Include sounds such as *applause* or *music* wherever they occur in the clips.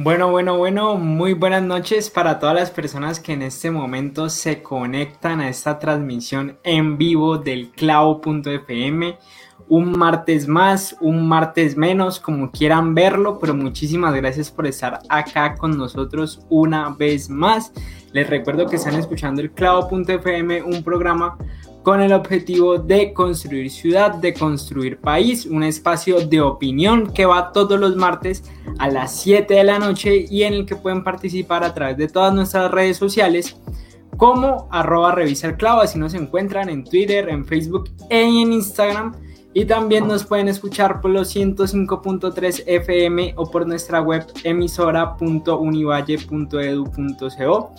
Bueno, bueno, bueno, muy buenas noches para todas las personas que en este momento se conectan a esta transmisión en vivo del clavo.fm. Un martes más, un martes menos, como quieran verlo, pero muchísimas gracias por estar acá con nosotros una vez más. Les recuerdo que están escuchando el clavo.fm, un programa con el objetivo de construir ciudad, de construir país, un espacio de opinión que va todos los martes a las 7 de la noche y en el que pueden participar a través de todas nuestras redes sociales como arroba revisa el clavo, así nos encuentran en Twitter, en Facebook e en Instagram y también nos pueden escuchar por los 105.3 FM o por nuestra web emisora.univalle.edu.co.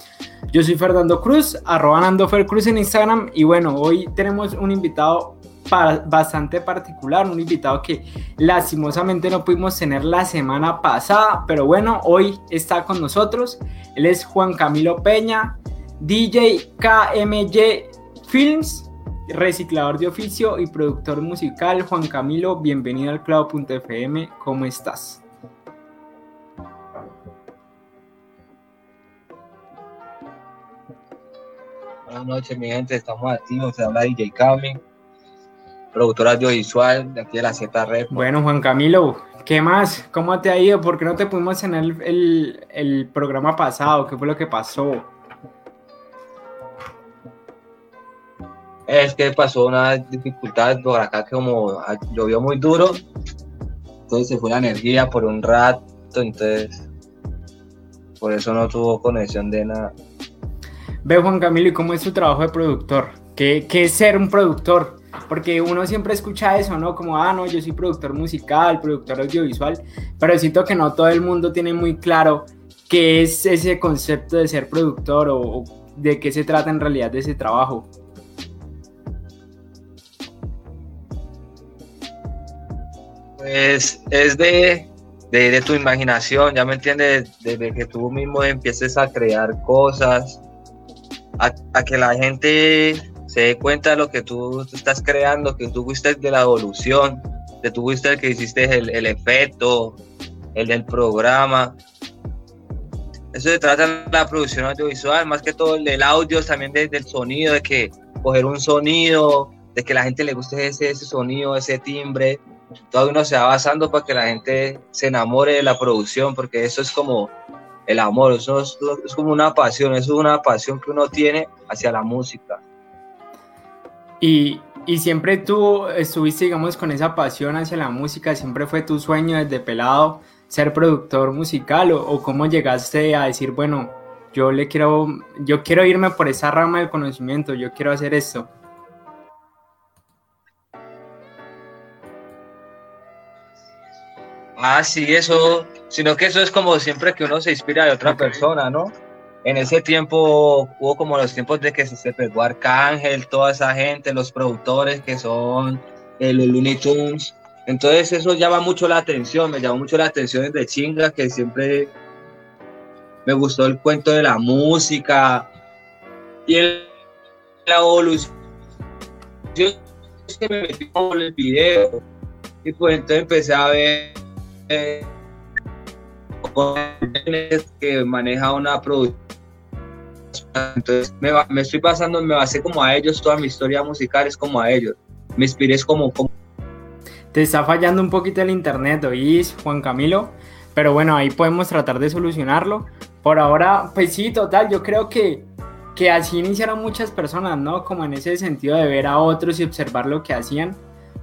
Yo soy Fernando Cruz, arroba Nando Cruz en Instagram y bueno, hoy tenemos un invitado bastante particular, un invitado que lastimosamente no pudimos tener la semana pasada, pero bueno, hoy está con nosotros. Él es Juan Camilo Peña, DJ KMY Films reciclador de oficio y productor musical. Juan Camilo, bienvenido al clavo.fm, ¿cómo estás? Buenas noches, mi gente, estamos activos, se habla DJ Cami, productor audiovisual de aquí de la Z Red. Bueno, Juan Camilo, ¿qué más? ¿Cómo te ha ido? ¿Por qué no te pudimos tener el, el programa pasado? ¿Qué fue lo que pasó? Es que pasó una dificultad por acá que como llovió muy duro, entonces se fue la energía por un rato, entonces por eso no tuvo conexión de nada. Ve Juan Camilo, ¿y cómo es tu trabajo de productor? ¿Qué, ¿Qué, es ser un productor? Porque uno siempre escucha eso, ¿no? Como, ah, no, yo soy productor musical, productor audiovisual, pero siento que no todo el mundo tiene muy claro qué es ese concepto de ser productor o, o de qué se trata en realidad de ese trabajo. Pues es de, de, tu imaginación, ya me entiendes, desde que tú mismo empieces a crear cosas, a, que la gente se dé cuenta de lo que tú, estás creando, que tú fuiste de la evolución, que tú fuiste el que hiciste el, el efecto, el del programa. Eso se trata de la producción audiovisual, más que todo el del audio, también desde el sonido, de que coger un sonido, de que la gente le guste ese, ese sonido, ese timbre, todo uno se va basando para que la gente se enamore de la producción, porque eso es como el amor, eso es, como una pasión, eso es una pasión que uno tiene hacia la música. Y, y, siempre tú estuviste, digamos, con esa pasión hacia la música, siempre fue tu sueño desde pelado ser productor musical o, o cómo llegaste a decir, bueno, yo le quiero, yo quiero irme por esa rama del conocimiento, yo quiero hacer esto. Ah, sí, eso, sino que eso es como siempre que uno se inspira de otra persona, ¿no? En ese tiempo hubo como los tiempos de que se pegó Arcángel, toda esa gente, los productores que son eh, los Looney Tunes. Entonces eso llama mucho la atención, me llamó mucho la atención desde chinga, que siempre me gustó el cuento de la música y el, la evolución. Yo es que me metí con el video y pues entonces empecé a ver que maneja una producción. Entonces me, me, estoy basando, me basé como a ellos, toda mi historia musical es como a ellos. Me inspiré es como, como... Te está fallando un poquito el internet, ¿oís, Juan Camilo? Pero bueno, ahí podemos tratar de solucionarlo. Por ahora, pues sí, total, yo creo que, que así iniciaron muchas personas, ¿no? Como en ese sentido de ver a otros y observar lo que hacían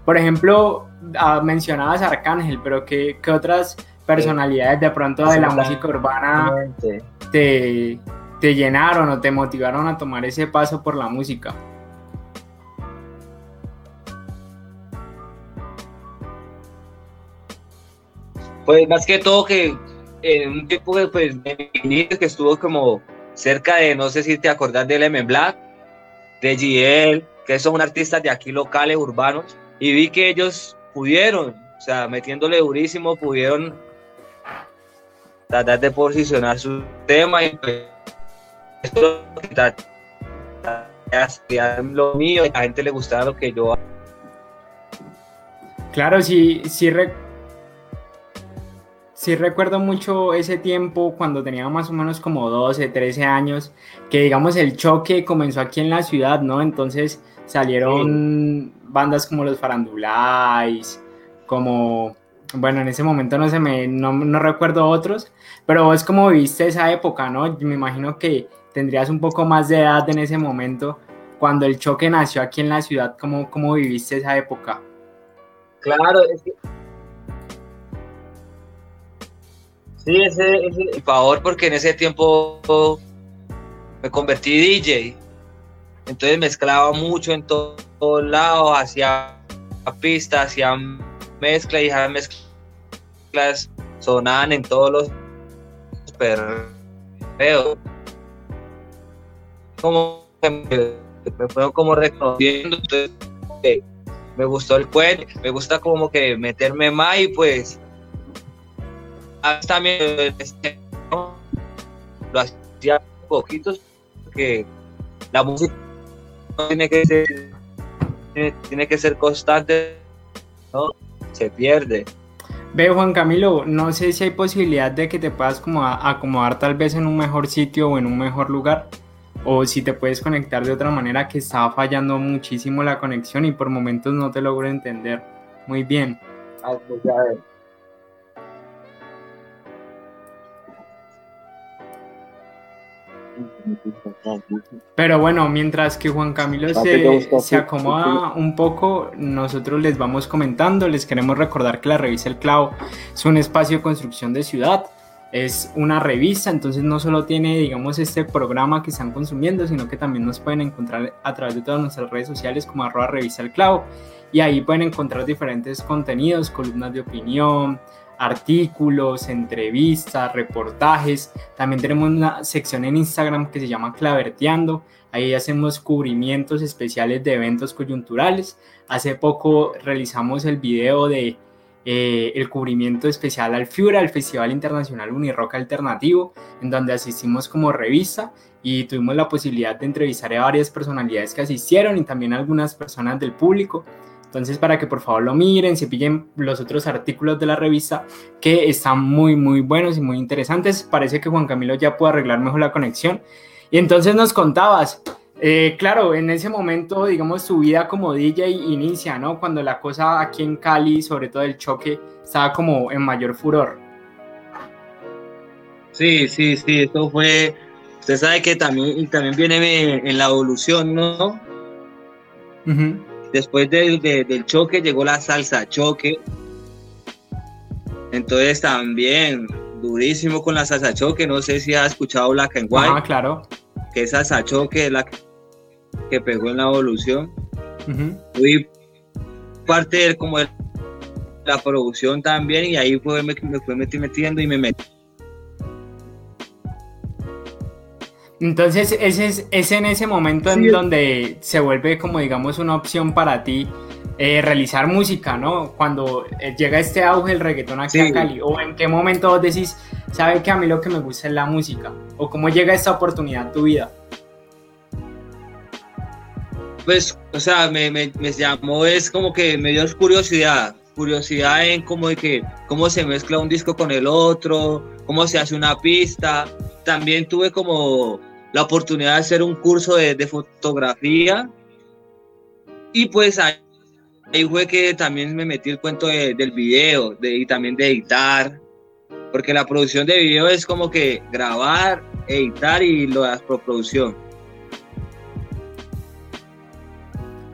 por ejemplo, ah, mencionabas a Arcángel, pero ¿qué, otras personalidades de pronto de la música urbana te, te llenaron o te motivaron a tomar ese paso por la música? Pues más que todo que en un tiempo pues, que estuvo como cerca de, no sé si te acordás del M Black, de GL, que son artistas de aquí locales, urbanos, y vi que ellos pudieron, o sea, metiéndole durísimo, pudieron tratar de posicionar su tema y pues, esto lo mío a la gente le gustaba lo que yo Claro, sí, sí, sí recuerdo mucho ese tiempo cuando tenía más o menos como 12, 13 años, que digamos el choque comenzó aquí en la ciudad, ¿no? Entonces salieron bandas como los Farandulais, como, bueno, en ese momento no se me, no, no recuerdo otros, pero es como viviste esa época, ¿no? Me imagino que tendrías un poco más de edad en ese momento, cuando el choque nació aquí en la ciudad, ¿cómo, cómo viviste esa época? Claro, es que... Sí, ese, ese favor porque en ese tiempo me convertí DJ, entonces mezclaba mucho en todos lados, hacía pistas, hacía mezclas y esas mezclas sonaban en todos los perreos. Como me fueron como reconociendo, entonces me gustó el cuento, me gusta como que meterme más y pues también este, lo hacía poquitos porque la música tiene que ser tiene, que ser constante no se pierde. Ve Juan Camilo, no sé si hay posibilidad de que te puedas como acomodar tal vez en un mejor sitio o en un mejor lugar o si te puedes conectar de otra manera que estaba fallando muchísimo la conexión y por momentos no te logro entender muy bien. Ah, pues Pero bueno, mientras que Juan Camilo se, se, acomoda un poco, nosotros les vamos comentando, les queremos recordar que la revista El Clavo es un espacio de construcción de ciudad. Es una revista, entonces no solo tiene, digamos, este programa que están consumiendo, sino que también nos pueden encontrar a través de todas nuestras redes sociales como arroba revista el clavo. Y ahí pueden encontrar diferentes contenidos, columnas de opinión, artículos, entrevistas, reportajes. También tenemos una sección en Instagram que se llama Claverteando. Ahí hacemos cubrimientos especiales de eventos coyunturales. Hace poco realizamos el video de eh, el cubrimiento especial al FIURA, el Festival Internacional Unirock Alternativo, en donde asistimos como revista y tuvimos la posibilidad de entrevistar a varias personalidades que asistieron y también algunas personas del público. Entonces, para que por favor lo miren, se pillen los otros artículos de la revista que están muy, muy buenos y muy interesantes. Parece que Juan Camilo ya puede arreglar mejor la conexión. Y entonces nos contabas, eh, claro, en ese momento, digamos, su vida como DJ inicia, ¿no? Cuando la cosa aquí en Cali, sobre todo el choque, estaba como en mayor furor. Sí, sí, sí, esto fue, usted sabe que también, también viene en la evolución, ¿no? Después del choque llegó la salsa choque. Entonces también durísimo con la salsa choque. No sé si has escuchado Black and White. Ah, claro. Que esa salsa choque es la que pegó en la evolución. Fui parte de, como de la producción también y ahí fue, me, me fue metiendo y me metí. Entonces, ese es, es en ese momento en donde se vuelve como, digamos, una opción para ti eh, realizar música, ¿no? Cuando eh, llega este auge el reggaetón aquí a Cali, o en qué momento vos decís, sabe que a mí lo que me gusta es la música, o cómo llega esta oportunidad en tu vida pues, o sea, me, me, llamó, es como que me dio curiosidad, curiosidad en cómo, de que, cómo se mezcla un disco con el otro, cómo se hace una pista. También tuve como la oportunidad de hacer un curso de, de fotografía y pues ahí, fue que también me metí el cuento del video de, y también de editar, porque la producción de video es como que grabar, editar y lo de producción.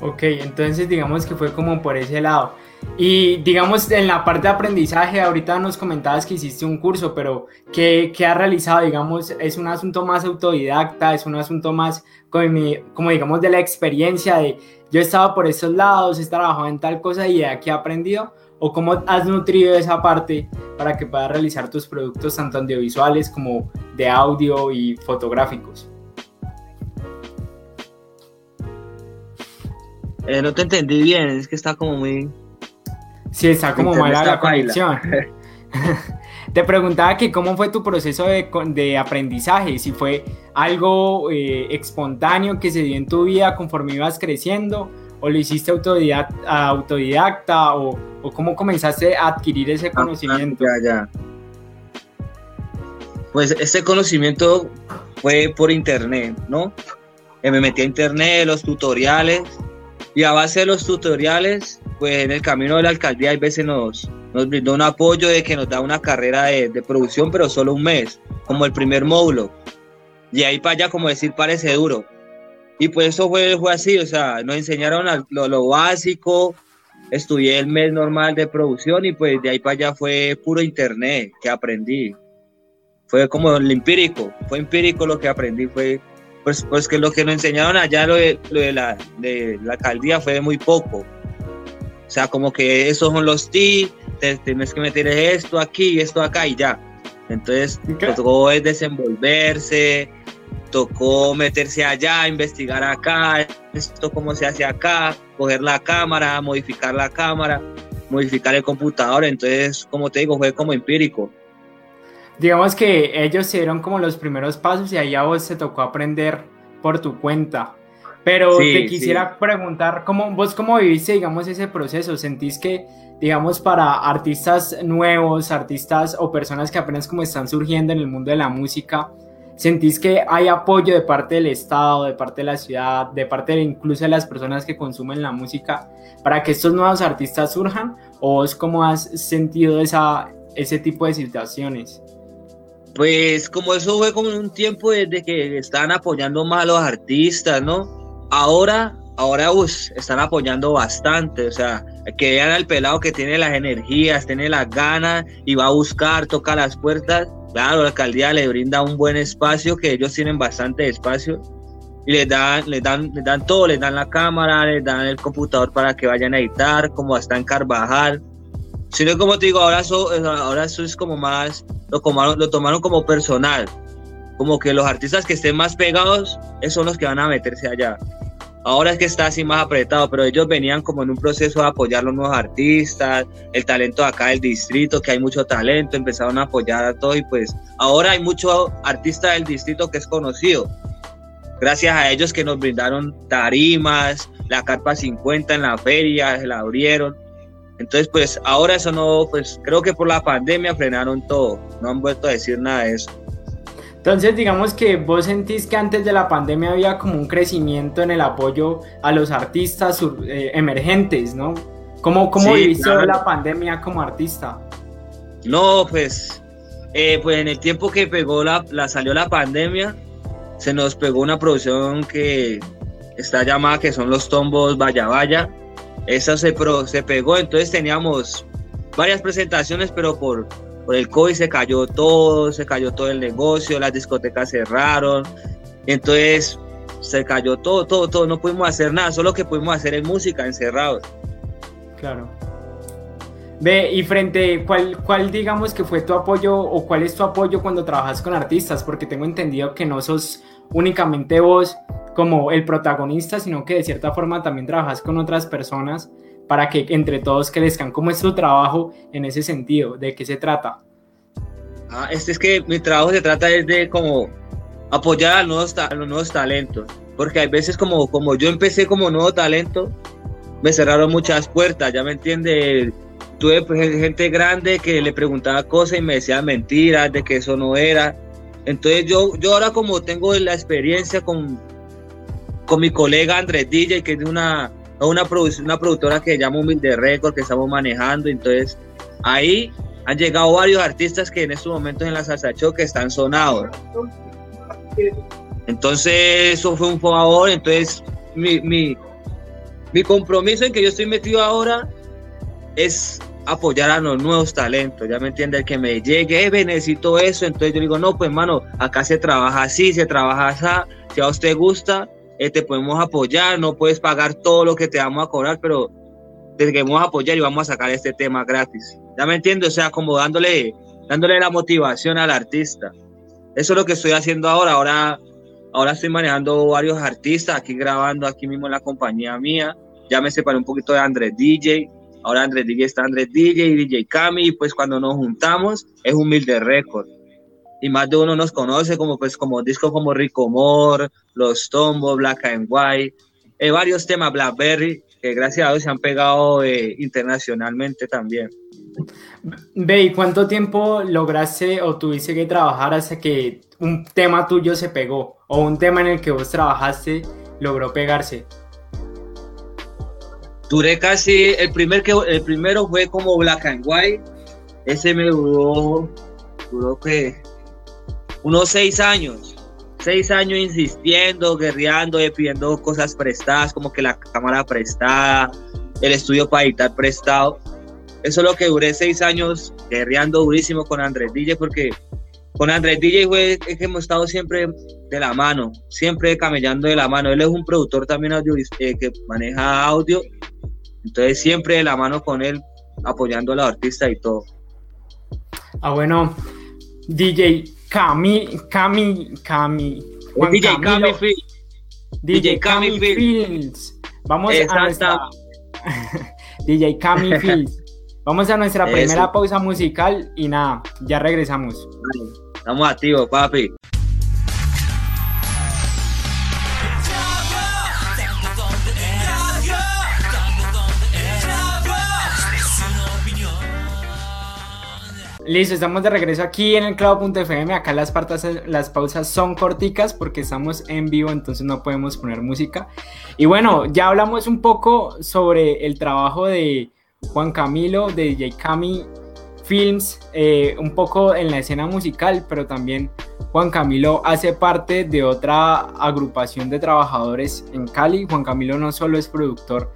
Ok, entonces digamos que fue como por ese lado. Y digamos, en la parte de aprendizaje, ahorita nos comentabas que hiciste un curso, pero ¿qué, qué has realizado? Digamos, ¿es un asunto más autodidacta? ¿Es un asunto más como, como, digamos de la experiencia de yo he estado por estos lados, he trabajado en tal cosa y de aquí he aprendido? o cómo has nutrido esa parte para que puedas realizar tus productos tanto audiovisuales como de audio y fotográficos. Eh, no te entendí bien, es que está como muy... Sí, está como mala la conexión. *laughs* te preguntaba que cómo fue tu proceso de, aprendizaje, si fue algo eh, espontáneo que se dio en tu vida conforme ibas creciendo, o lo hiciste autodidacta, autodidacta o, o, cómo comenzaste a adquirir ese ah, conocimiento. ya, ya. Pues ese conocimiento fue por internet, ¿no? Eh, me metí a internet, los tutoriales, y a base de los tutoriales, pues en el camino de la alcaldía hay veces nos, nos brindó un apoyo de que nos da una carrera de, de producción, pero solo un mes, como el primer módulo. Y ahí para allá, como decir, parece duro. Y pues eso fue, fue así, o sea, nos enseñaron lo, lo, básico, estudié el mes normal de producción y pues de ahí para allá fue puro internet que aprendí. Fue como el empírico, fue empírico lo que aprendí, fue pues, pues que lo que nos enseñaron allá lo de, lo de, la, de la alcaldía fue muy poco. O sea, como que esos son los ti, tienes que meter esto aquí y esto acá y ya. Entonces, tocó es desenvolverse, tocó meterse allá, investigar acá, esto cómo se hace acá, coger la cámara, modificar la cámara, modificar el computador. Entonces, como te digo, fue como empírico digamos que ellos se dieron como los primeros pasos y ahí a vos se tocó aprender por tu cuenta. Pero te quisiera preguntar, ¿cómo, ¿vos cómo viviste, digamos, ese proceso? ¿Sentís que, digamos, para artistas nuevos, artistas o personas que apenas como están surgiendo en el mundo de la música, ¿sentís que hay apoyo de parte del Estado, de parte de la ciudad, de parte de incluso de las personas que consumen la música para que estos nuevos artistas surjan? ¿O vos cómo has sentido esa, ese tipo de situaciones? Pues como eso fue como un tiempo desde que estaban apoyando más a los artistas, ¿no? Ahora, ahora están apoyando bastante, o sea, que vean al pelado que tiene las energías, tiene las ganas y va a buscar, toca las puertas. Claro, la alcaldía le brinda un buen espacio, que ellos tienen bastante espacio y les dan, les dan, les dan todo, les dan la cámara, les dan el computador para que vayan a editar, como hasta en Carvajal sino como te digo, ahora eso, ahora eso es como más, lo tomaron, lo tomaron como personal, como que los artistas que estén más pegados, esos son los que van a meterse allá. Ahora es que está así más apretado, pero ellos venían como en un proceso de apoyar a los nuevos artistas, el talento acá del distrito, que hay mucho talento, empezaron a apoyar a todo y pues ahora hay mucho artista del distrito que es conocido. Gracias a ellos que nos brindaron tarimas, la carpa 50 en la feria, se la abrieron. Entonces, pues ahora eso no, pues creo que por la pandemia frenaron todo, no han vuelto a decir nada de eso. Entonces, digamos que vos sentís que antes de la pandemia había como un crecimiento en el apoyo a los artistas eh, emergentes, ¿no? ¿Cómo, cómo viviste la pandemia como artista? No, pues, eh, pues en el tiempo que pegó la, la, salió la pandemia, se nos pegó una producción que está llamada que son los tombos Vaya Vaya esa se, se pegó, entonces teníamos varias presentaciones, pero por, por el COVID se cayó todo, se cayó todo el negocio, las discotecas cerraron, entonces se cayó todo, todo, todo, no pudimos hacer nada, solo que pudimos hacer es música encerrados. Claro. Ve, y frente, ¿cuál, ¿cuál digamos que fue tu apoyo o cuál es tu apoyo cuando trabajas con artistas? Porque tengo entendido que no sos únicamente vos, como el protagonista, sino que de cierta forma también trabajas con otras personas para que entre todos crezcan. ¿Cómo es tu trabajo en ese sentido? ¿De qué se trata? Ah, este es que mi trabajo se trata de como apoyar a nuevos, los nuevos talentos, porque hay veces como, como yo empecé como nuevo talento, me cerraron muchas puertas, ya me entiende. Tuve pues, gente grande que le preguntaba cosas y me decían mentiras de que eso no era. Entonces yo, yo ahora como tengo la experiencia con, con mi colega Andrés DJ, que es una, una, una productora que llama Humilde Record, que estamos manejando. Entonces, ahí han llegado varios artistas que en estos momentos en la salsa show que están sonados. Entonces, eso fue un favor. Entonces, mi, mi, mi compromiso en que yo estoy metido ahora es apoyar a los nuevos talentos, ya me entiende, el que me llegue, eh, necesito eso, entonces yo digo, no, pues mano, acá se trabaja así, se trabaja así, si a usted gusta, eh, te podemos apoyar, no puedes pagar todo lo que te vamos a cobrar, pero de que vamos a apoyar y vamos a sacar este tema gratis. ¿Ya me entiendo? O sea, como dándole, dándole la motivación al artista. Eso es lo que estoy haciendo ahora. Ahora, ahora estoy manejando varios artistas aquí grabando aquí mismo en la compañía mía. Ya me separé un poquito de Andrés DJ. Ahora Andrés DJ está Andrés DJ y DJ Cami. Y pues cuando nos juntamos es humilde récord. Y más de uno nos conoce como pues como discos como Rico More, Los Tombo, Black and White, eh, varios temas Blackberry que gracias a Dios se han pegado eh, internacionalmente también. Ve, ¿y cuánto tiempo lograste o tuviste que trabajar hasta que un tema tuyo se pegó o un tema en el que vos trabajaste logró pegarse? Duré casi, el, primer que, el primero fue como Black and White, ese me duró, duró que unos seis años seis años insistiendo, guerreando, pidiendo cosas prestadas, como que la cámara prestada, el estudio para editar prestado. Eso es lo que duré seis años guerreando durísimo con Andrés DJ, porque con Andrés DJ fue, que hemos estado siempre de la mano, siempre camellando de la mano. Él es un productor también audio, eh, que maneja audio, entonces siempre de la mano con él, apoyando a la artista y todo. Ah, bueno, DJ, Cami, Cami, Cami. DJ Cami Fields. *laughs* DJ Cami Fields. Vamos a nuestra... DJ Cami Fields. Vamos a nuestra primera pausa musical y nada, ya regresamos. Estamos activos, papi. Listo, estamos de regreso aquí en el clavo.fm. Acá las, partas, las pausas son corticas porque estamos en vivo, entonces no podemos poner música. Y bueno, ya hablamos un poco sobre el trabajo de Juan Camilo, de DJ Cami Films, eh, un poco en la escena musical, pero también Juan Camilo hace parte de otra agrupación de trabajadores en Cali. Juan Camilo no solo es productor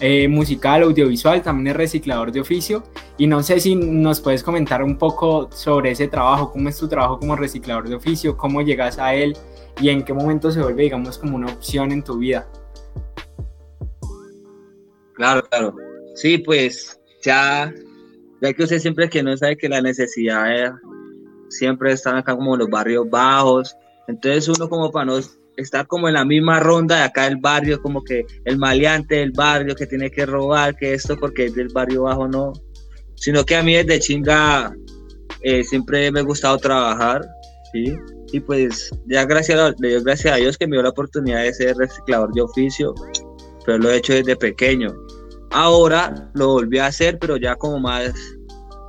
eh, musical, audiovisual, también es reciclador de oficio. Y no sé si nos puedes comentar un poco sobre ese trabajo, cómo es tu trabajo como reciclador de oficio, cómo llegas a él y en qué momento se vuelve, digamos, como una opción en tu vida. Claro, claro. Sí, pues ya, ya que usted siempre que no sabe que la necesidad siempre están acá como los barrios bajos, entonces uno como para no está como en la misma ronda de acá del barrio, como que el maleante del barrio que tiene que robar, que esto porque es del barrio bajo no, sino que a mí desde chinga eh, siempre me ha gustado trabajar, ¿sí? Y pues ya gracias a, Dios, gracias a Dios que me dio la oportunidad de ser reciclador de oficio, pero lo he hecho desde pequeño. Ahora lo volví a hacer, pero ya como más,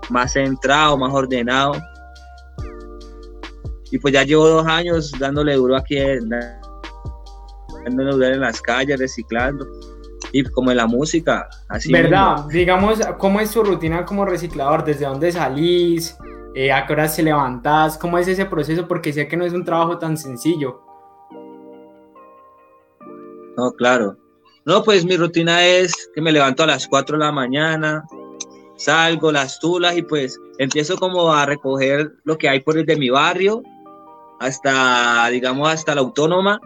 más centrado, más ordenado. Y pues ya llevo dos años dándole duro aquí en, en las calles, reciclando. Y como en la música, así. ¿Verdad? Digamos, ¿cómo es tu rutina como reciclador? ¿Desde dónde salís? Eh, ¿A qué horas te levantás? ¿Cómo es ese proceso? Porque sé que no es un trabajo tan sencillo. No, claro. No, pues mi rutina es que me levanto a las 4 de la mañana, salgo las tulas y pues empiezo como a recoger lo que hay por el de mi barrio hasta, digamos, hasta la autónoma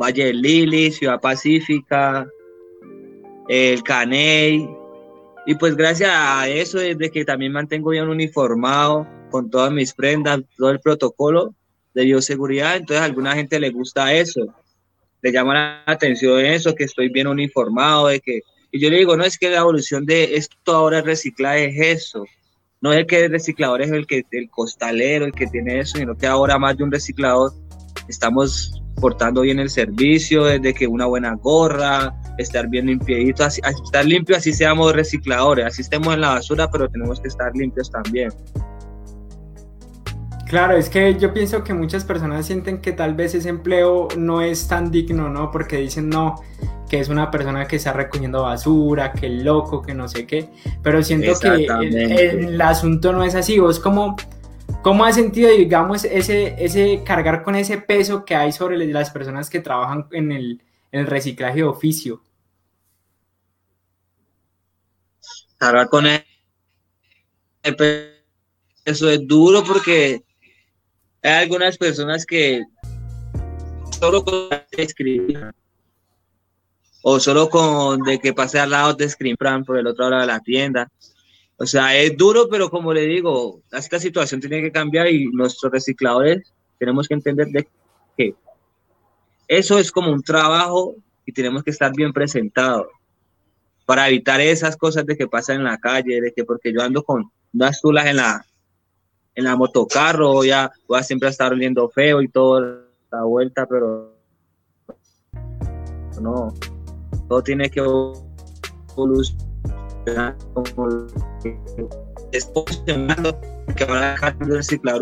Valle del Lili, Ciudad Pacífica, el Caney. Y pues gracias a eso, desde que también mantengo bien uniformado con todas mis prendas, todo el protocolo de bioseguridad, entonces a alguna gente le gusta eso, le llama la atención eso, que estoy bien uniformado, de que... Y yo le digo, no es que la evolución de esto ahora es reciclaje, es eso. No es que el reciclador es el que el costalero, el que tiene eso, sino que ahora más de un reciclador estamos portando bien el servicio, desde que una buena gorra, estar bien limpiadito, así, estar limpio, así seamos recicladores, así estemos en la basura, pero tenemos que estar limpios también. Claro, es que yo pienso que muchas personas sienten que tal vez ese empleo no es tan digno, ¿no? Porque dicen, no, que es una persona que está recogiendo basura, que loco, que no sé qué. Pero siento que el, asunto no es así. Vos como ¿Cómo has sentido, digamos, ese, ese cargar con ese peso que hay sobre las personas que trabajan en el, reciclaje de oficio? Cargar con el peso es duro porque hay algunas personas que solo escribir o solo con de que pase al lado Screen Plan por el otro lado de la tienda. O sea, es duro, pero como le digo, esta situación tiene que cambiar y nuestros recicladores tenemos que entender de que eso es como un trabajo y tenemos que estar bien presentados para evitar esas cosas de que pasan en la calle, de que porque yo ando con unas tulas en la, en la motocarro, ya voy a siempre estar oliendo feo y toda la vuelta, pero no, todo tiene que evolucionar como es posicionando que van a dejar de reciclar.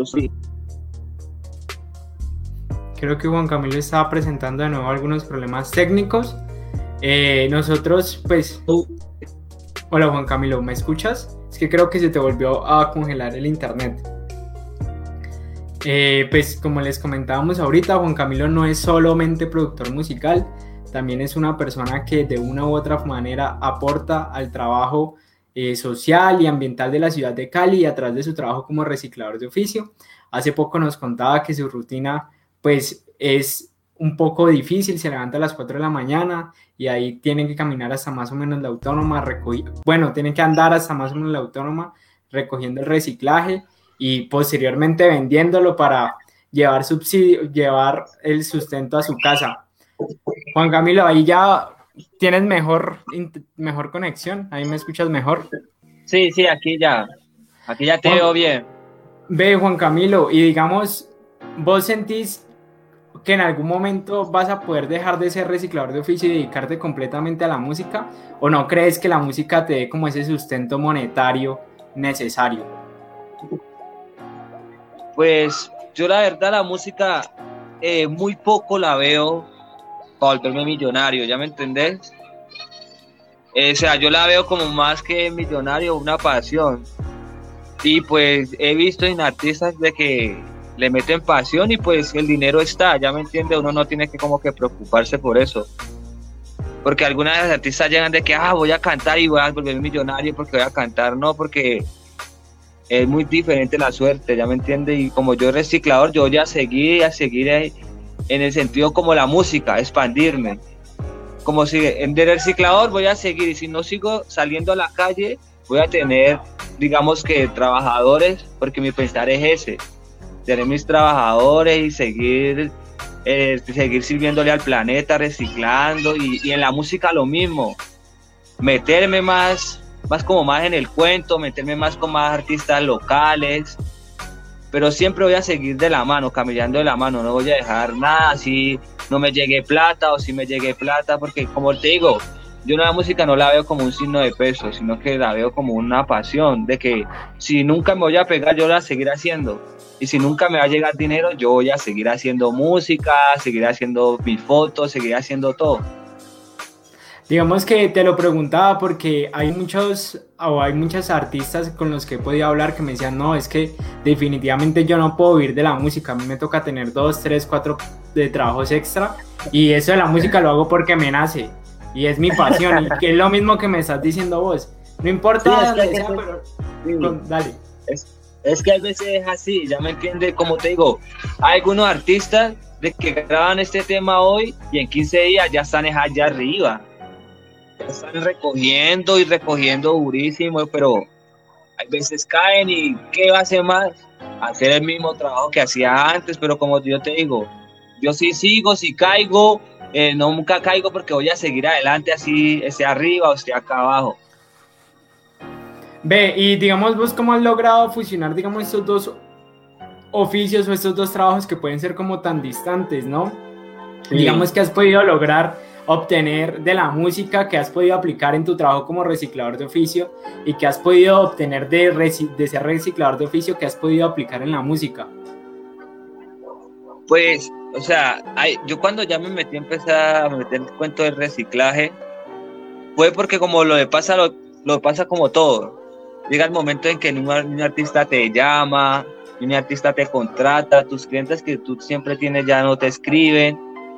Creo que Juan Camilo estaba presentando de nuevo algunos problemas técnicos. Eh, nosotros, pues... Hola Juan Camilo, ¿me escuchas? Es que creo que se te volvió a congelar el internet. Eh, pues como les comentábamos ahorita, Juan Camilo no es solamente productor musical, también es una persona que de una u otra manera aporta al trabajo eh, social y ambiental de la ciudad de Cali a través de su trabajo como reciclador de oficio. Hace poco nos contaba que su rutina pues es un poco difícil, se levanta a las 4 de la mañana y ahí tienen que caminar hasta más o menos la autónoma, bueno, tienen que andar hasta más o menos la autónoma recogiendo el reciclaje y posteriormente vendiéndolo para llevar subsidio, llevar el sustento a su casa. Juan Camilo, ahí ya tienes mejor, mejor conexión, ahí me escuchas mejor. Sí, sí, aquí ya, aquí ya te veo bien. Ve, Juan Camilo, y digamos, vos sentís que en algún momento vas a poder dejar de ser reciclador de oficio y dedicarte completamente a la música? ¿O no crees que la música te dé como ese sustento monetario necesario? Pues yo la verdad la música eh, muy poco la veo para volverme millonario, ¿ya me entendés? Eh, o sea, yo la veo como más que millonario, una pasión. Y pues he visto en artistas de que le meten pasión y pues el dinero está, ya me entiende, uno no tiene que como que preocuparse por eso. Porque algunas de las artistas llegan de que, ah, voy a cantar y voy a volver millonario porque voy a cantar, no, porque es muy diferente la suerte, ya me entiende, y como yo reciclador, yo voy a seguir, a seguir en el sentido como la música, expandirme. Como si en el reciclador voy a seguir y si no sigo saliendo a la calle, voy a tener, digamos que trabajadores, porque mi pensar es ese tener mis trabajadores y seguir, eh, seguir sirviéndole al planeta, reciclando y, y, en la música lo mismo, meterme más, más como más en el cuento, meterme más con más artistas locales, pero siempre voy a seguir de la mano, caminando de la mano, no voy a dejar nada si no me llegue plata o si me llegue plata, porque como te digo, yo la música no la veo como un signo de peso, sino que la veo como una pasión, de que si nunca me voy a pegar, yo la seguiré haciendo y si nunca me va a llegar dinero, yo voy a seguir haciendo música, seguir haciendo mis fotos, seguir haciendo todo. Digamos que te lo preguntaba porque hay muchos o hay muchas artistas con los que he podido hablar que me decían, no, es que definitivamente yo no puedo vivir de la música, a mí me toca tener dos, tres, cuatro de trabajos extra y eso de la música lo hago porque me nace y es mi pasión y que es lo mismo que me estás diciendo vos. No importa, pero... dale. Es que a veces es así, ya me entiende, como te digo, hay algunos artistas de que graban este tema hoy y en 15 días ya están allá arriba. Están recogiendo y recogiendo durísimo, pero hay veces caen y ¿qué va a hacer más? Hacer el mismo trabajo que hacía antes, pero como yo te digo, yo sí sigo, si caigo, eh, no nunca caigo porque voy a seguir adelante así, esté arriba o esté acá abajo. Ve, y digamos vos cómo has logrado fusionar, digamos, estos dos oficios o estos dos trabajos que pueden ser como tan distantes, ¿no? Digamos que has podido lograr obtener de la música que has podido aplicar en tu trabajo como reciclador de oficio y que has podido obtener de, de ser reciclador de oficio que has podido aplicar en la música. Pues, o sea, yo cuando ya me metí a empezar a meter el cuento del reciclaje, fue porque como lo pasa, lo, pasa como todo llega el momento en que un, artista te llama, un artista te contrata, tus clientes que tú siempre tienes ya no te escriben.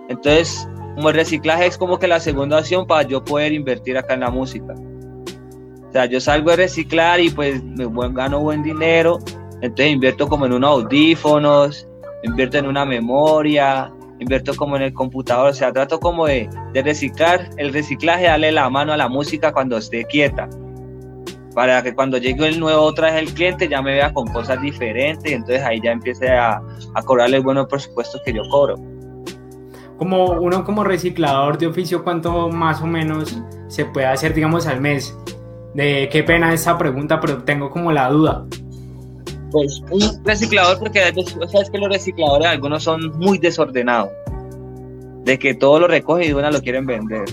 Entonces, como el reciclaje es como que la segunda opción para yo poder invertir acá en la música. O sea, yo salgo a reciclar y pues me gano buen dinero, entonces invierto como en unos audífonos, invierto en una memoria, invierto como en el computador, o sea, trato como de, de reciclar, el reciclaje, darle la mano a la música cuando esté quieta, para que cuando llegue el nuevo otra vez el cliente ya me vea con cosas diferentes, entonces ahí ya empiece a, a cobrarle el bueno presupuesto que yo cobro. Como uno como reciclador de oficio, ¿cuánto más o menos se puede hacer, digamos, al mes? De qué pena esa pregunta, pero tengo como la duda. Pues un reciclador, porque sabes que los recicladores algunos son muy desordenados, de que todo lo recogen y una lo quieren vender.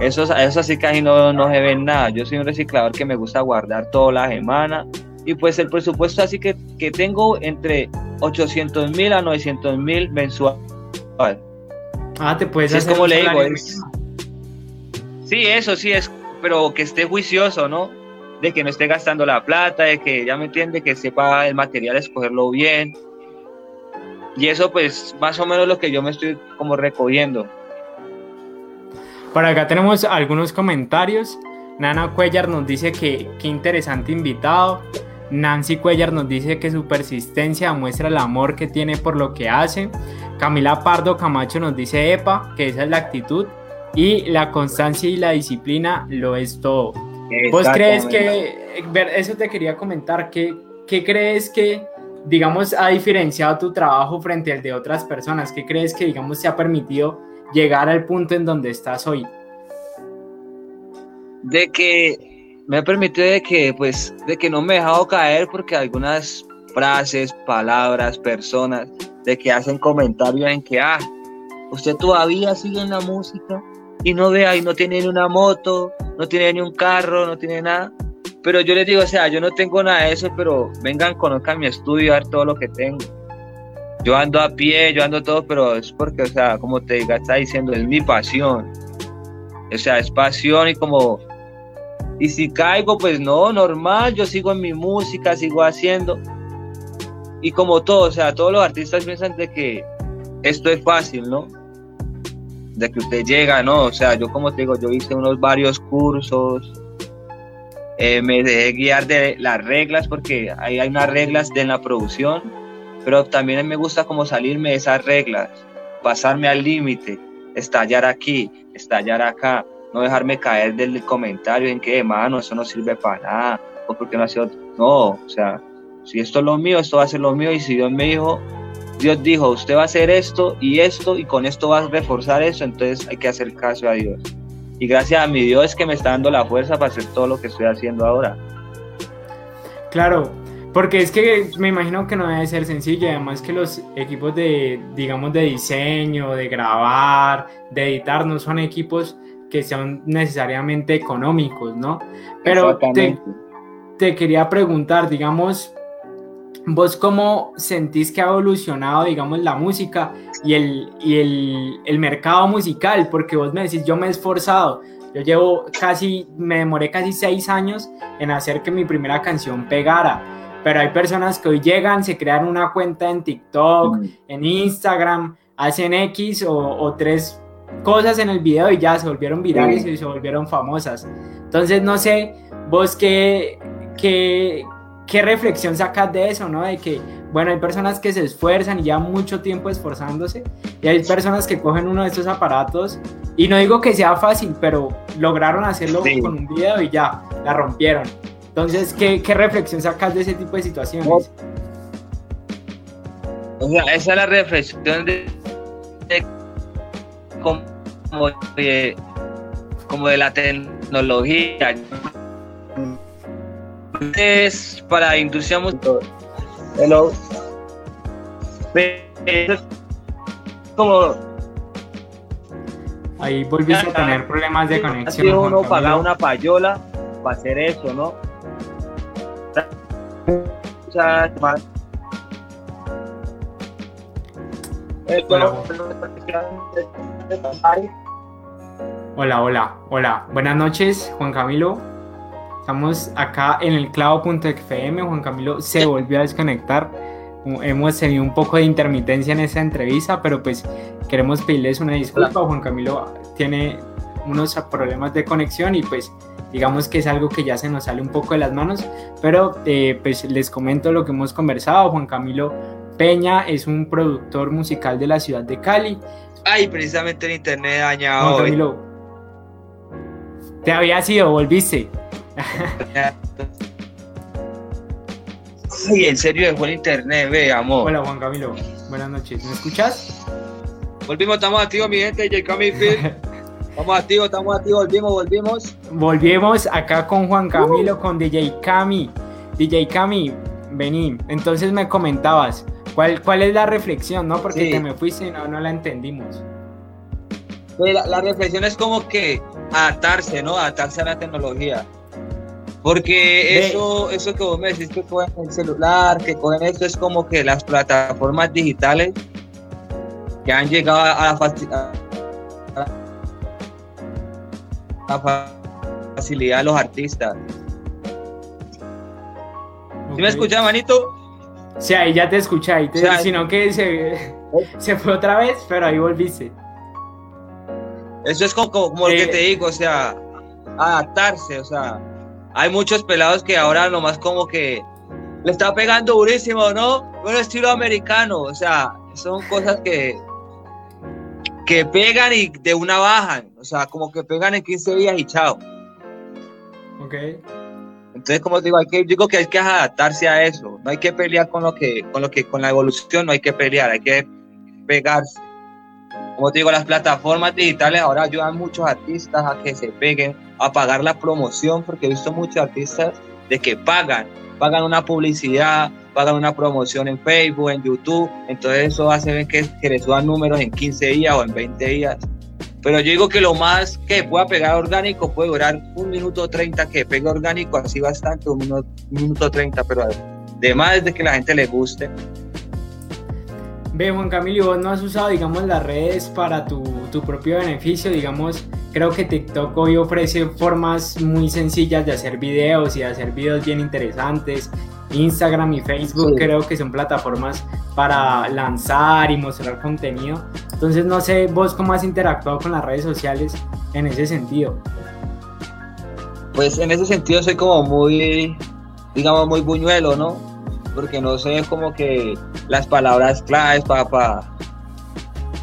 Eso, eso así casi no, no se ve nada. Yo soy un reciclador que me gusta guardar toda la semana y pues el presupuesto así que, que tengo entre 800 mil a 900 mil mensual. Ah, te puedes hacer es como le digo, Sí, eso sí es, pero que esté juicioso, ¿no? de que no esté gastando la plata, de que ya me entiende, que sepa el material escogerlo bien. Y eso pues más o menos lo que yo me estoy como recogiendo. Por acá tenemos algunos comentarios. Nana Cuellar nos dice que qué interesante invitado. Nancy Cuellar nos dice que su persistencia muestra el amor que tiene por lo que hace. Camila Pardo Camacho nos dice EPA, que esa es la actitud. Y la constancia y la disciplina lo es todo. ¿Vos crees que, eso te quería comentar, ¿qué, ¿qué crees que, digamos, ha diferenciado tu trabajo frente al de otras personas? ¿Qué crees que, digamos, te ha permitido llegar al punto en donde estás hoy? De que me ha permitido de que, pues, de que no me he dejado caer porque algunas frases, palabras, personas, de que hacen comentarios en que, ah, usted todavía sigue en la música, y no vea y no tiene ni una moto, no tiene ni un carro, no tiene nada. Pero yo les digo, o sea, yo no tengo nada de eso, pero vengan, conozcan mi estudio, a ver todo lo que tengo. Yo ando a pie, yo ando todo, pero es porque, o sea, como te diga, está diciendo, es mi pasión. O sea, es pasión y como, y si caigo, pues no, normal, yo sigo en mi música, sigo haciendo. Y como todo, o sea, todos los artistas piensan de que esto es fácil, ¿no? de que usted llega, ¿no? O sea, yo como te digo, yo hice unos varios cursos, eh, me dejé guiar de las reglas porque ahí hay unas reglas de la producción, pero también me gusta como salirme de esas reglas, pasarme al límite, estallar aquí, estallar acá, no dejarme caer del comentario en que, mano, eso no sirve para nada, o porque no ha sido, no, o sea, si esto es lo mío, esto va a ser lo mío, y si Dios me dijo, Dios dijo, usted va a hacer esto y esto y con esto va a reforzar eso, entonces hay que hacer caso a Dios. Y gracias a mi Dios es que me está dando la fuerza para hacer todo lo que estoy haciendo ahora. Claro, porque es que me imagino que no debe ser sencillo, además que los equipos de, digamos, de diseño, de grabar, de editar, no son equipos que sean necesariamente económicos, ¿no? Pero te, te quería preguntar, digamos, ¿Vos cómo sentís que ha evolucionado, digamos, la música y el, y el, el, mercado musical? Porque vos me decís, yo me he esforzado, yo llevo casi, me demoré casi seis años en hacer que mi primera canción pegara, pero hay personas que hoy llegan, se crean una cuenta en TikTok, en Instagram, hacen X o, o, tres cosas en el video y ya se volvieron virales y se volvieron famosas. Entonces, no sé, vos qué, qué, ¿qué reflexión sacas de eso, no? De que, bueno, hay personas que se esfuerzan y ya mucho tiempo esforzándose, y hay personas que cogen uno de estos aparatos, y no digo que sea fácil, pero lograron hacerlo con un video y ya, la rompieron. Entonces, ¿qué, qué reflexión sacas de ese tipo de situaciones? O sea, esa es la reflexión de, como, de, como de la tecnología es para industria musical. Hello. como. Ahí volviste a tener problemas de conexión. Así uno paga una payola para hacer eso, ¿no? Hola, hola, hola. Buenas noches, Juan Camilo. Estamos acá en el clavo.fm. Juan Camilo se volvió a desconectar. Hemos tenido un poco de intermitencia en esa entrevista, pero pues queremos pedirles una disculpa. Juan Camilo tiene unos problemas de conexión y pues digamos que es algo que ya se nos sale un poco de las manos, pero eh, pues les comento lo que hemos conversado. Juan Camilo Peña es un productor musical de la ciudad de Cali. Ay, precisamente el internet dañado. Juan Camilo, te había sido, volviste. *laughs* Ay, en serio dejó el internet, ve, amor. Hola Juan Camilo, buenas noches. ¿Me escuchas? Volvimos, estamos activos, mi gente, J. Cami Film. *laughs* Estamos activos, estamos activos, volvimos, volvimos. Volvimos acá con Juan Camilo, con DJ Cami. DJ Cami, vení. Entonces me comentabas, ¿cuál, cuál es la reflexión, no? Porque Sí. te me fuiste y no, no la entendimos. La, la reflexión es como que adaptarse, ¿no? Adaptarse a la tecnología. Porque eso, eso que vos me decís que cogen el celular, que cogen esto, es como que las plataformas digitales que han llegado a la, faci- a- a fa- facilidad de los artistas. ¿Sí me escuchas, manito? Sí, ahí ya te escuché, ahí te- O sea, sino que se, *laughs* se fue otra vez, pero ahí volviste. Eso es como, como lo Eh, que te digo, o sea, adaptarse, o sea, hay muchos pelados que ahora nomás como que le está pegando durísimo, ¿no? Un estilo americano, o sea, son cosas que que pegan y de una bajan, o sea, como que pegan en 15 días y chao. Ok. Entonces, como digo, hay que, digo que hay que adaptarse a eso, no hay que pelear con lo que, con lo que, con la evolución, no hay que pelear, hay que pegarse. Como te digo, las plataformas digitales ahora ayudan a muchos artistas a que se peguen, a pagar la promoción, porque he visto muchos artistas de que pagan, pagan una publicidad, pagan una promoción en Facebook, en YouTube, entonces eso hace que, que les suban números en 15 días o en 20 días. Pero yo digo que lo más que pueda pegar orgánico puede durar un minuto 30, que pegue orgánico así bastante, un minuto, un minuto 30, pero además de que la gente le guste. Ve, Juan Camilo, ¿y vos no has usado, digamos, las redes para tu, tu propio beneficio? Digamos, creo que TikTok hoy ofrece formas muy sencillas de hacer videos y de hacer videos bien interesantes. Instagram y Facebook Sí. creo que son plataformas para lanzar y mostrar contenido. Entonces, no sé, vos cómo has interactuado con las redes sociales en ese sentido. Pues en ese sentido soy como muy, digamos, muy buñuelo, ¿no? Porque no sé como que las palabras claves para,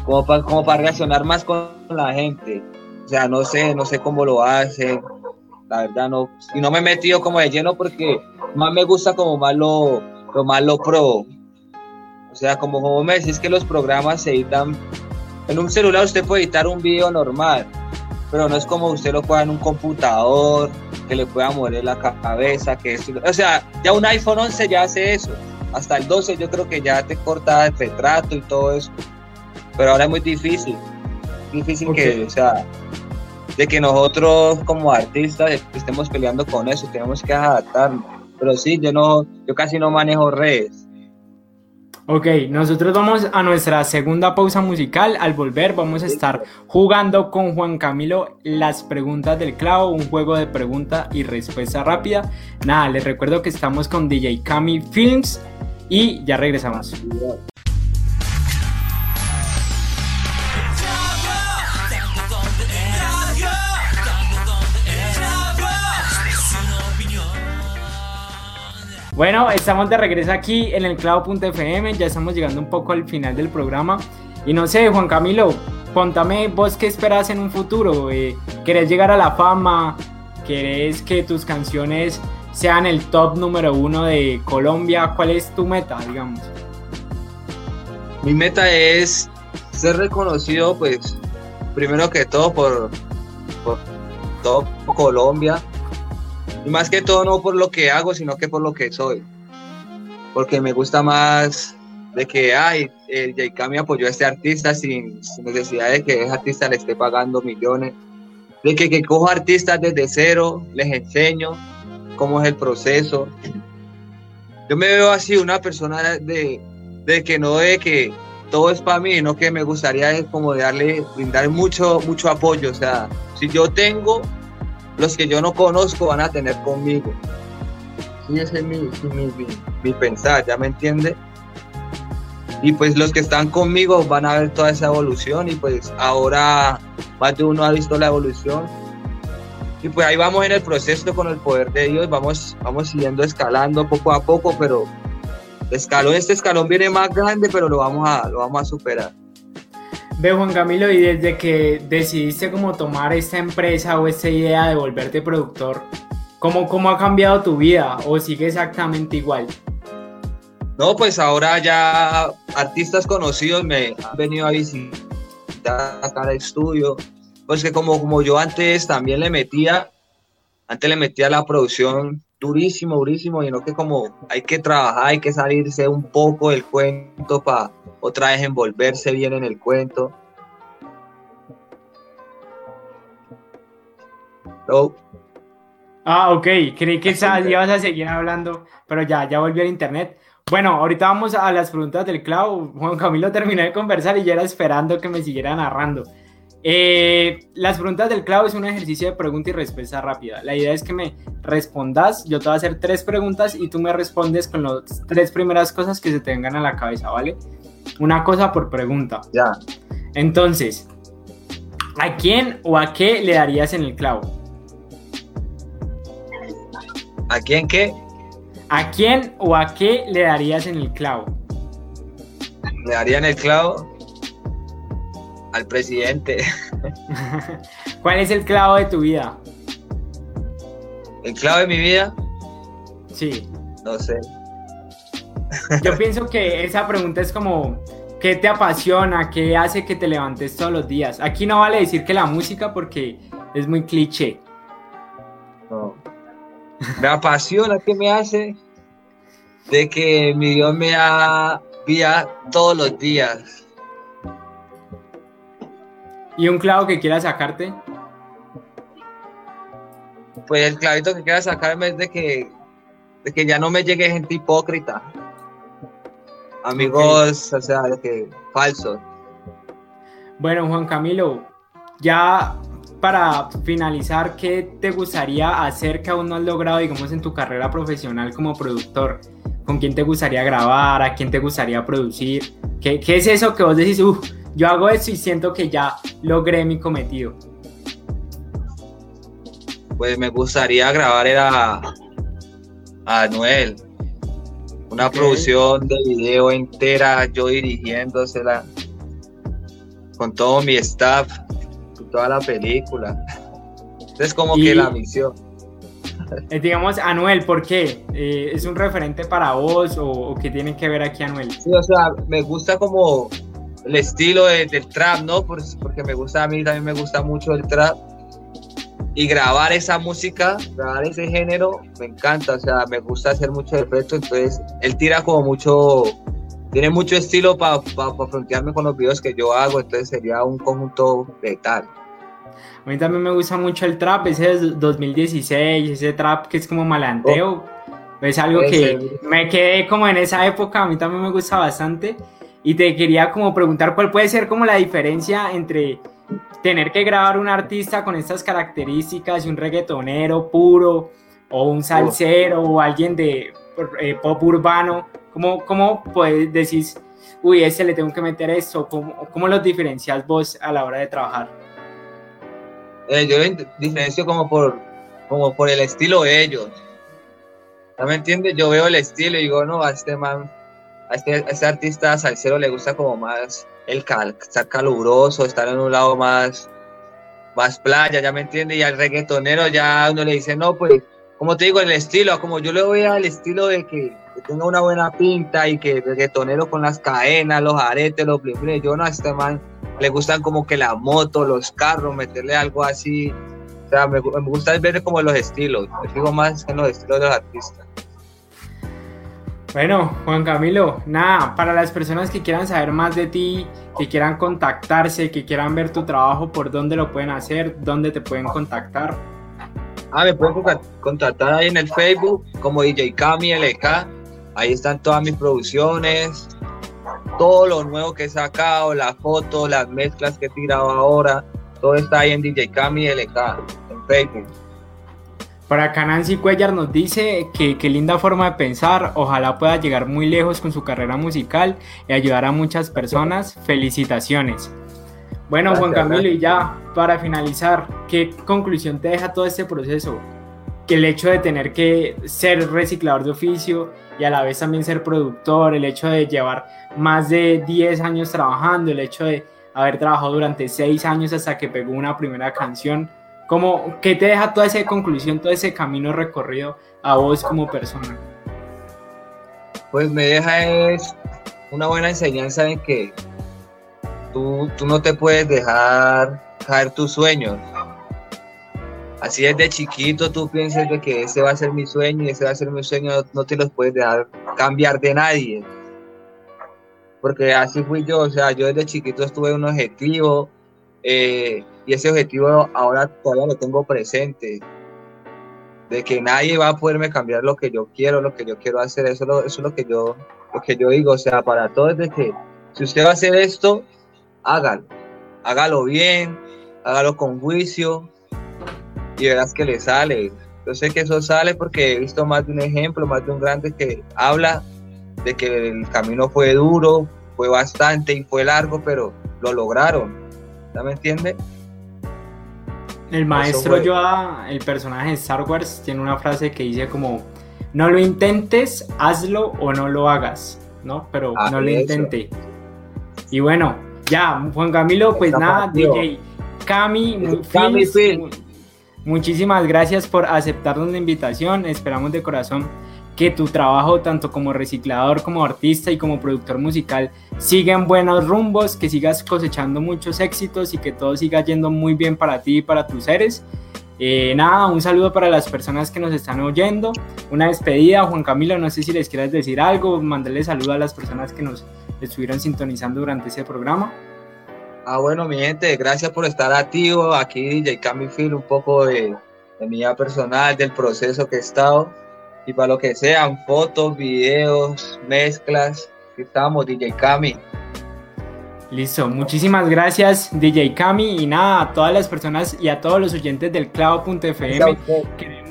como para como para reaccionar más con la gente. O sea, no sé, no sé cómo lo hacen. La verdad no. Y no me he metido como de lleno porque más me gusta como más lo, lo más lo pro. O sea, como, como me decís que los programas se editan. En un celular usted puede editar un video normal, pero no es como usted lo pueda en un computador, que le pueda mover la ca- cabeza, que esto- o sea, ya un iPhone 11 ya hace eso, hasta el 12 yo creo que ya te corta el retrato y todo eso, pero ahora es muy difícil, difícil que, o sea, de que nosotros como artistas estemos peleando con eso, tenemos que adaptarnos, pero sí, yo no, yo casi no manejo redes. Ok, nosotros vamos a nuestra segunda pausa musical. Al volver vamos a estar jugando con Juan Camilo las preguntas del clavo, un juego de pregunta y respuesta rápida. Nada, les recuerdo que estamos con DJ Cami Films y ya regresamos. Bueno, estamos de regreso aquí en el clavo.fm, ya estamos llegando un poco al final del programa. Y no sé, Juan Camilo, contame vos qué esperas en un futuro. Eh, ¿Querés llegar a la fama? ¿Querés que tus canciones sean el top número uno de Colombia? ¿Cuál es tu meta, digamos? Mi meta es ser reconocido, pues, primero que todo por, por todo Colombia. Y más que todo no por lo que hago, sino que por lo que soy. Porque me gusta más de que, ay, el J.K. me apoyó a este artista sin, sin necesidad de que ese artista le esté pagando millones. De que, que cojo artistas desde cero, les enseño cómo es el proceso. Yo me veo así, una persona de, de que no de que todo es para mí, no que me gustaría es como darle, brindar mucho, mucho apoyo. O sea, si yo tengo, los que yo no conozco van a tener conmigo. Sí, ese es mi, mi, mi, mi pensar, ¿ya me entiende? Y pues los que están conmigo van a ver toda esa evolución y pues ahora más de uno ha visto la evolución. Y pues ahí vamos en el proceso con el poder de Dios, vamos, vamos siguiendo escalando poco a poco, pero escalón, este escalón viene más grande, pero lo vamos a, lo vamos a superar. Ve Juan Camilo, y desde que decidiste como tomar esta empresa o esta idea de volverte productor, ¿cómo, cómo ha cambiado tu vida o sigue exactamente igual? No, pues ahora ya artistas conocidos me han venido a visitar acá al estudio, pues que como, como yo antes también le metía, antes le metía la producción durísimo, durísimo, y no que como hay que trabajar, hay que salirse un poco del cuento para otra vez envolverse bien en el cuento. Ah, ok, creí que ibas a seguir hablando, pero ya, ya volví al internet. Bueno, ahorita vamos a las preguntas del clavo. Juan Camilo terminé de conversar y ya era esperando que me siguiera narrando. Eh, las preguntas del clavo es un ejercicio de pregunta y respuesta rápida. La idea es que me respondas, yo te voy a hacer tres preguntas y tú me respondes con las tres primeras cosas que se te vengan a la cabeza, ¿vale? Una cosa por pregunta. Ya. Entonces, ¿a quién o a qué le darías en el clavo? ¿A quién qué? ¿A quién o a qué le darías en el clavo? Le daría en el clavo al presidente. *laughs* ¿Cuál es el clavo de tu vida? ¿El clavo de mi vida? Sí. No sé. Yo pienso que esa pregunta es como, ¿qué te apasiona? ¿Qué hace que te levantes todos los días? Aquí no vale decir que la música porque es muy cliché. No. Me apasiona, ¿qué me hace? De que mi Dios me da vida todos los días ¿Y un clavo que quieras sacarte? Pues el clavito que quiera sacarme es de que, de que ya no me llegue gente hipócrita. Amigos, o sea, que falsos. Bueno, Juan Camilo, ya para finalizar, ¿qué te gustaría hacer que aún no has logrado, digamos, en tu carrera profesional como productor? ¿Con quién te gustaría grabar? ¿A quién te gustaría producir? ¿Qué, qué es eso que vos decís, uff, yo hago eso y siento que ya logré mi cometido. Pues me gustaría grabar era a Noel. Una producción de video entera, yo dirigiéndosela con todo mi staff, toda la película. Es como que la misión. Eh, digamos, Anuel, ¿por qué? Eh, ¿Es un referente para vos o, o qué tiene que ver aquí Anuel? Sí, o sea, me gusta como el estilo del trap, ¿no? Porque me gusta, a mí también me gusta mucho el trap. Y grabar esa música, grabar ese género, me encanta, o sea, me gusta hacer mucho efecto, entonces él tira como mucho, tiene mucho estilo para pa, frontearme con los videos que yo hago, entonces sería un conjunto letal. A mí también me gusta mucho el trap, ese 2016, ese trap que es como malanteo. Oh. es algo que me quedé como en esa época, a mí también me gusta bastante. Y te quería como preguntar cuál puede ser como la diferencia entre tener que grabar un artista con estas características, un reggaetonero puro o un salsero o alguien de eh, pop urbano. ¿Cómo, ¿Cómo puedes decir, uy, ese le tengo que meter esto? ¿Cómo, cómo los diferencias vos a la hora de trabajar? Eh, yo diferencio como por, como por el estilo de ellos. ¿No me entiendes? Yo veo el estilo y digo, no, a este man a este, este, artista salsero le gusta como más el cal, estar caluroso, estar en un lado más, más playa, ya me entiende, y al reggaetonero ya uno le dice, no, pues, como te digo, el estilo, como yo le voy al estilo de que, tenga una buena pinta y que el reggaetonero con las cadenas, los aretes, los bling, yo no a este man le gustan como que la moto, los carros, meterle algo así, o sea, me, gusta ver como los estilos, me más en los estilos de los artistas. Bueno, Juan Camilo, nada, para las personas que quieran saber más de ti, que quieran contactarse, que quieran ver tu trabajo, ¿por dónde lo pueden hacer? ¿Dónde te pueden contactar? Ah, me pueden contactar ahí en el Facebook como DJ Cami LK. Ahí están todas mis producciones, todo lo nuevo que he sacado, las fotos, las mezclas que he tirado ahora. Todo está ahí en DJ Cami LK, en Facebook. Para acá Nancy Cuellar nos dice que qué linda forma de pensar, ojalá pueda llegar muy lejos con su carrera musical y ayudar a muchas personas. Felicitaciones. Bueno, Juan Camilo, y ya para finalizar, ¿qué conclusión te deja todo este proceso? que el hecho de tener que ser reciclador de oficio y a la vez también ser productor, el hecho de llevar más de 10 años trabajando, el hecho de haber trabajado durante 6 años hasta que pegó una primera canción, como, ¿qué te deja toda esa conclusión, todo ese camino recorrido a vos como persona? Pues me deja es una buena enseñanza en que tú, tú no te puedes dejar caer tus sueños así desde chiquito tú piensas de que ese va a ser mi sueño y ese va a ser mi sueño, no te los puedes dejar cambiar de nadie. Porque así fui yo, o sea, yo desde chiquito estuve un objetivo eh, y ese objetivo ahora todavía lo tengo presente. De que nadie va a poderme cambiar lo que yo quiero, lo que yo quiero hacer, eso, eso es lo que yo, lo que yo digo, o sea, para todos de que si usted va a hacer esto, hágalo, hágalo bien, hágalo con juicio, y verás que le sale. Yo sé que eso sale porque he visto más de un ejemplo, más de un grande que habla de que el camino fue duro, fue bastante y fue largo, pero lo lograron. ¿Ya me entiende? El maestro Yoda, el personaje de Star Wars, tiene una frase que dice como, no lo intentes, hazlo o no lo hagas, ¿no? Pero ah, no lo intente. Y bueno, ya, Juan Camilo, pues nada, DJ Cami, Cami Muchísimas gracias por aceptarnos la invitación. Esperamos de corazón que tu trabajo, tanto como reciclador, como artista y como productor musical, siga en buenos rumbos, que sigas cosechando muchos éxitos y que todo siga yendo muy bien para ti y para tus seres. Eh, nada, un saludo para las personas que nos están oyendo. Una despedida, Juan Camilo, no sé si les quieras decir algo, mandarle saludo a las personas que nos estuvieron sintonizando durante ese programa. Ah, bueno, mi gente, gracias por estar activo. Aquí DJ Cami un poco de, de mi vida personal, del proceso que he estado. Y para lo que sean, fotos, videos, mezclas, estamos, DJ Cami. Listo, muchísimas gracias DJ Cami y nada, a todas las personas y a todos los oyentes del clavo.fm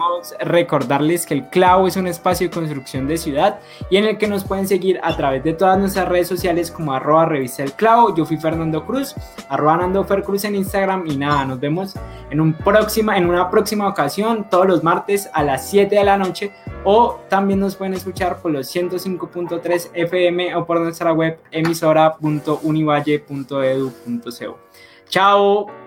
queremos recordarles que el clavo es un espacio de construcción de ciudad y en el que nos pueden seguir a través de todas nuestras redes sociales como arroba revista el clavo, yo fui Fernando Cruz, arroba Nando Fer Cruz en Instagram y nada, nos vemos en, un próxima, en una próxima ocasión todos los martes a las 7 de la noche o también nos pueden escuchar por los 105.3 FM o por nuestra web emisora.univalle.edu.co. Chao.